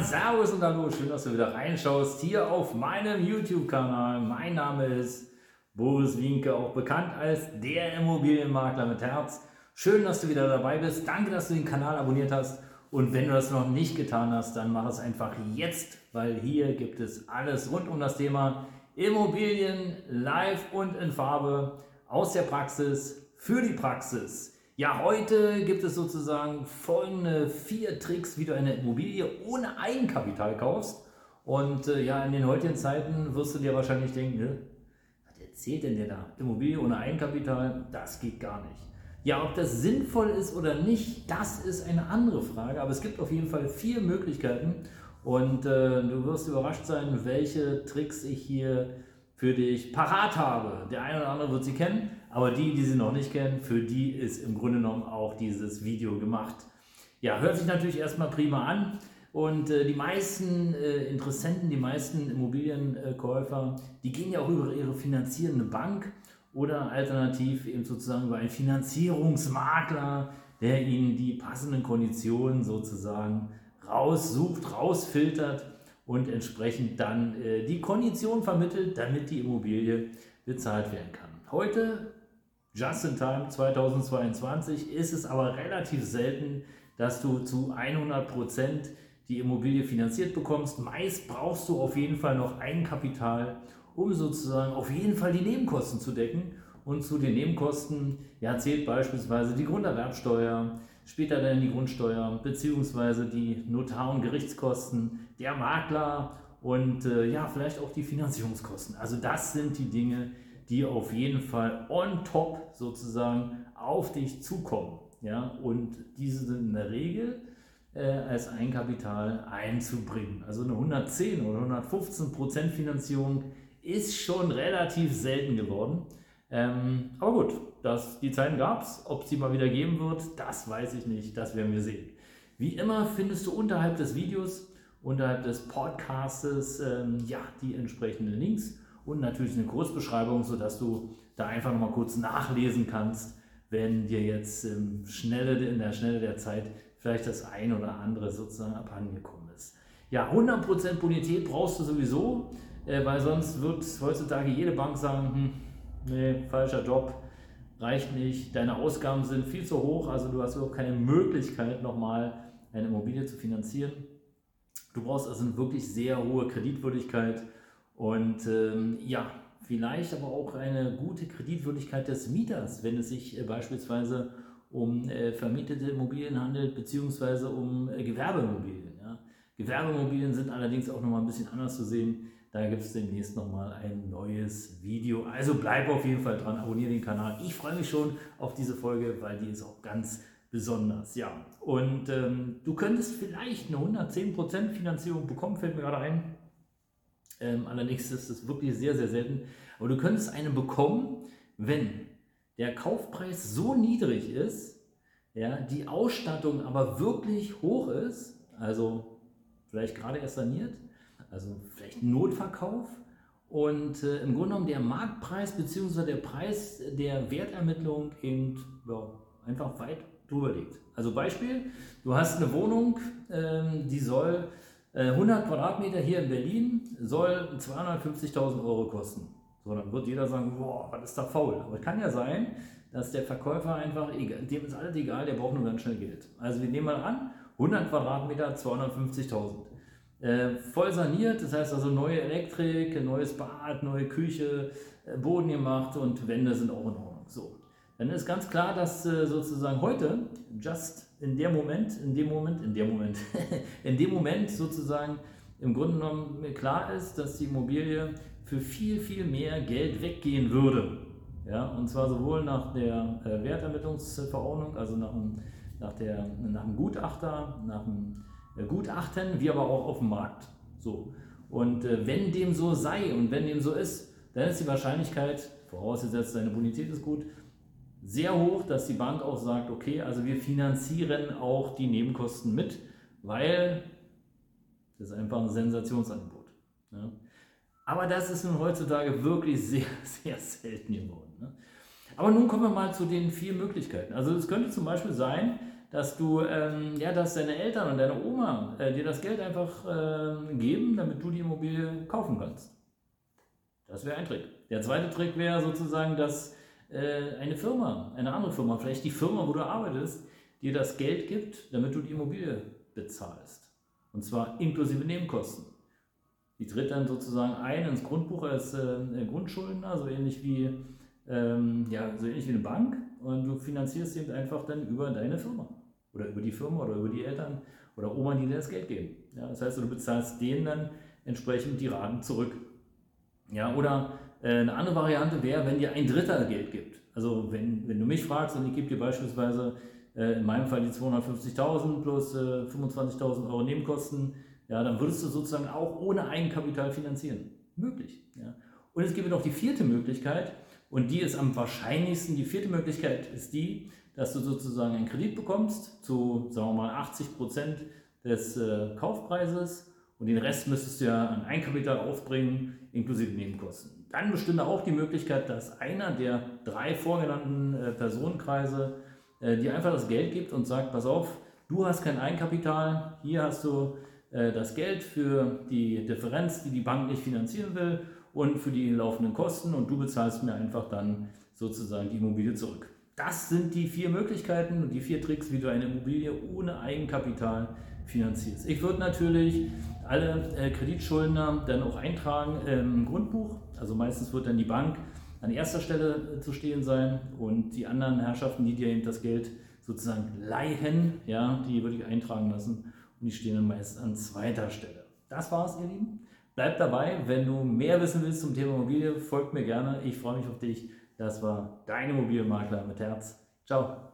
Servus und hallo, schön, dass du wieder reinschaust hier auf meinem YouTube-Kanal. Mein Name ist Boris Wienke, auch bekannt als der Immobilienmakler mit Herz. Schön, dass du wieder dabei bist. Danke, dass du den Kanal abonniert hast. Und wenn du das noch nicht getan hast, dann mach es einfach jetzt, weil hier gibt es alles rund um das Thema Immobilien live und in Farbe aus der Praxis für die Praxis. Ja, heute gibt es sozusagen folgende vier Tricks, wie du eine Immobilie ohne Eigenkapital kaufst. Und äh, ja, in den heutigen Zeiten wirst du dir wahrscheinlich denken, ne, was erzählt denn der da? Immobilie ohne Eigenkapital, das geht gar nicht. Ja, ob das sinnvoll ist oder nicht, das ist eine andere Frage. Aber es gibt auf jeden Fall vier Möglichkeiten und äh, du wirst überrascht sein, welche Tricks ich hier für dich parat habe. Der eine oder andere wird sie kennen, aber die, die sie noch nicht kennen, für die ist im Grunde genommen auch dieses Video gemacht. Ja, hört sich natürlich erstmal prima an. Und äh, die meisten äh, Interessenten, die meisten Immobilienkäufer, die gehen ja auch über ihre finanzierende Bank oder alternativ eben sozusagen über einen Finanzierungsmakler, der ihnen die passenden Konditionen sozusagen raussucht, rausfiltert und entsprechend dann äh, die Kondition vermittelt, damit die Immobilie bezahlt werden kann. Heute, just in time 2022, ist es aber relativ selten, dass du zu 100 Prozent die Immobilie finanziert bekommst. Meist brauchst du auf jeden Fall noch Eigenkapital um sozusagen auf jeden Fall die Nebenkosten zu decken. Und zu den Nebenkosten ja, zählt beispielsweise die Grunderwerbsteuer, später dann die Grundsteuer, beziehungsweise die Notar- und Gerichtskosten, der Makler und äh, ja, vielleicht auch die Finanzierungskosten. Also das sind die Dinge, die auf jeden Fall on top sozusagen auf dich zukommen. Ja? Und diese sind in der Regel äh, als Eigenkapital einzubringen. Also eine 110 oder 115 Prozent Finanzierung ist schon relativ selten geworden. Ähm, aber gut, das, die Zeiten gab es. Ob es die mal wieder geben wird, das weiß ich nicht. Das werden wir sehen. Wie immer findest du unterhalb des Videos, unterhalb des Podcastes, ähm, ja, die entsprechenden Links und natürlich eine Kurzbeschreibung, sodass du da einfach nochmal kurz nachlesen kannst, wenn dir jetzt ähm, schnelle, in der Schnelle der Zeit vielleicht das ein oder andere sozusagen abhandengekommen ist. Ja, 100% Bonität brauchst du sowieso äh, weil sonst wird heutzutage jede Bank sagen, hm, nee, falscher Job, reicht nicht, deine Ausgaben sind viel zu hoch, also du hast überhaupt keine Möglichkeit, nochmal eine Immobilie zu finanzieren. Du brauchst also eine wirklich sehr hohe Kreditwürdigkeit und ähm, ja, vielleicht aber auch eine gute Kreditwürdigkeit des Mieters, wenn es sich äh, beispielsweise um äh, vermietete Immobilien handelt, beziehungsweise um äh, Gewerbeimmobilien. Ja. Gewerbeimmobilien sind allerdings auch nochmal ein bisschen anders zu sehen. Da gibt es demnächst nochmal ein neues Video. Also bleib auf jeden Fall dran, abonniere den Kanal. Ich freue mich schon auf diese Folge, weil die ist auch ganz besonders. Ja, und ähm, du könntest vielleicht eine 110% Finanzierung bekommen, fällt mir gerade ein. Ähm, allerdings ist es wirklich sehr, sehr selten. Aber du könntest eine bekommen, wenn der Kaufpreis so niedrig ist, ja, die Ausstattung aber wirklich hoch ist, also vielleicht gerade erst saniert, also vielleicht Notverkauf. Und äh, im Grunde genommen der Marktpreis bzw. der Preis der Wertermittlung eben ja, einfach weit drüber liegt. Also Beispiel, du hast eine Wohnung, ähm, die soll 100 Quadratmeter hier in Berlin, soll 250.000 Euro kosten. So, dann wird jeder sagen, boah, was ist da faul? Aber es kann ja sein, dass der Verkäufer einfach, dem ist alles egal, der braucht nur ganz schnell Geld. Also wir nehmen mal an, 100 Quadratmeter, 250.000. Äh, voll saniert, das heißt also neue Elektrik, neues Bad, neue Küche, äh, Boden gemacht und Wände sind auch in Ordnung. So. Dann ist ganz klar, dass äh, sozusagen heute, just in dem Moment, in dem Moment, in dem Moment, in dem Moment sozusagen im Grunde genommen klar ist, dass die Immobilie für viel, viel mehr Geld weggehen würde. Ja, und zwar sowohl nach der äh, Wertermittlungsverordnung, also nach dem, nach, der, nach dem Gutachter, nach dem Gutachten, wie aber auch auf dem Markt. So. Und äh, wenn dem so sei und wenn dem so ist, dann ist die Wahrscheinlichkeit, vorausgesetzt deine Bonität ist gut, sehr hoch, dass die Bank auch sagt, okay, also wir finanzieren auch die Nebenkosten mit, weil das ist einfach ein Sensationsangebot. Ja. Aber das ist nun heutzutage wirklich sehr, sehr selten geworden. Ne? Aber nun kommen wir mal zu den vier Möglichkeiten. Also es könnte zum Beispiel sein, dass du, ähm, ja, dass deine Eltern und deine Oma äh, dir das Geld einfach äh, geben, damit du die Immobilie kaufen kannst. Das wäre ein Trick. Der zweite Trick wäre sozusagen, dass äh, eine Firma, eine andere Firma, vielleicht die Firma, wo du arbeitest, dir das Geld gibt, damit du die Immobilie bezahlst. Und zwar inklusive Nebenkosten. Die tritt dann sozusagen ein ins Grundbuch als äh, Grundschuldner, so ähnlich wie, ähm, ja, so ähnlich wie eine Bank. Und du finanzierst eben einfach dann über deine Firma. Oder über die Firma oder über die Eltern oder Oma, die dir das Geld geben. Ja, das heißt, du bezahlst denen dann entsprechend die Raten zurück. Ja, oder äh, eine andere Variante wäre, wenn dir ein Dritter Geld gibt. Also wenn, wenn du mich fragst und ich gebe dir beispielsweise äh, in meinem Fall die 250.000 plus äh, 25.000 Euro Nebenkosten, ja, dann würdest du sozusagen auch ohne Eigenkapital finanzieren. Möglich. Ja. Und es gibt noch die vierte Möglichkeit und die ist am wahrscheinlichsten. Die vierte Möglichkeit ist die, dass du sozusagen einen Kredit bekommst zu, sagen wir mal, 80 Prozent des äh, Kaufpreises und den Rest müsstest du ja an Eigenkapital aufbringen, inklusive Nebenkosten. Dann bestünde auch die Möglichkeit, dass einer der drei vorgenannten äh, Personenkreise äh, dir einfach das Geld gibt und sagt, pass auf, du hast kein Eigenkapital, hier hast du äh, das Geld für die Differenz, die die Bank nicht finanzieren will und für die laufenden Kosten und du bezahlst mir einfach dann sozusagen die Immobilie zurück. Das sind die vier Möglichkeiten und die vier Tricks, wie du eine Immobilie ohne Eigenkapital finanzierst. Ich würde natürlich alle äh, Kreditschuldner dann auch eintragen im Grundbuch. Also meistens wird dann die Bank an erster Stelle äh, zu stehen sein und die anderen Herrschaften, die dir eben das Geld sozusagen leihen, ja, die würde ich eintragen lassen und die stehen dann meist an zweiter Stelle. Das war's, ihr Lieben. Bleib dabei, wenn du mehr wissen willst zum Thema Immobilie, folgt mir gerne. Ich freue mich auf dich. Das war dein Immobilienmakler mit Herz. Ciao.